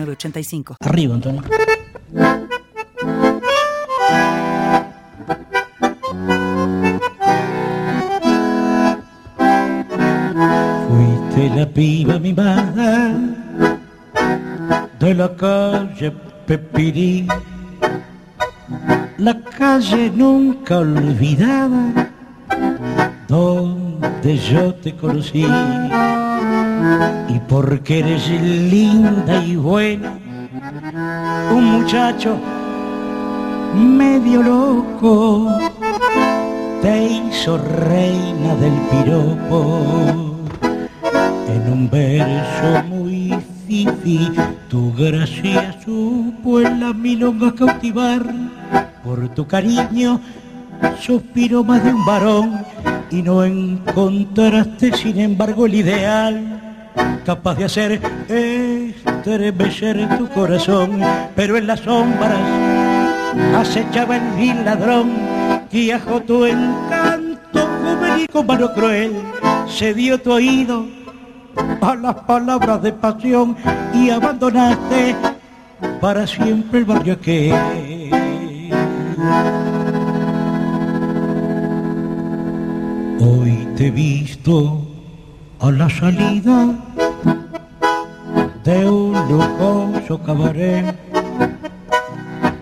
85 Arriba, Antonio. Fuiste la piba mimada de la calle Pepirí, la calle nunca olvidada donde yo te conocí y porque eres linda y buena, un muchacho medio loco te hizo reina del piropo. En un verso muy fifi, tu gracia supo en la milonga cautivar. Por tu cariño suspiró más de un varón y no encontraste sin embargo el ideal capaz de hacer estremecer tu corazón, pero en las sombras acechaba el vil ladrón y bajo tu encanto juvenil con mano cruel. Se dio tu oído a las palabras de pasión y abandonaste para siempre el barrio que hoy te he visto a la salida de un lujoso cabaret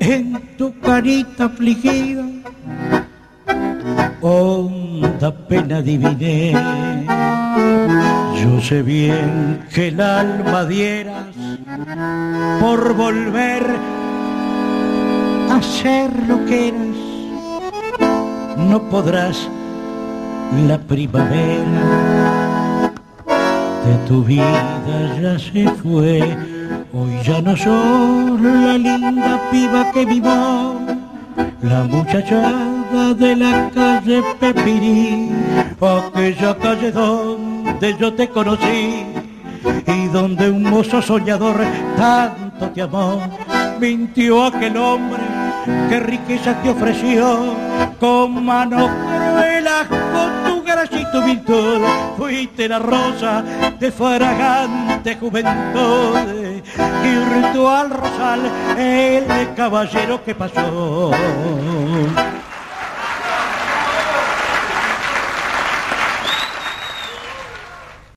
en tu carita afligida honda pena adiviné yo sé bien que el alma dieras por volver a ser lo que eras. No podrás la primavera de tu vida ya se fue. Hoy ya no soy la linda piba que vivo, la muchachada de la calle Pepirí, aquella calle donde yo te conocí y donde un mozo soñador tanto te amó. Mintió aquel hombre que riqueza te ofreció con mano cruelas, con tu tu. Fuiste la rosa de fragante juventud y al rosal el caballero que pasó.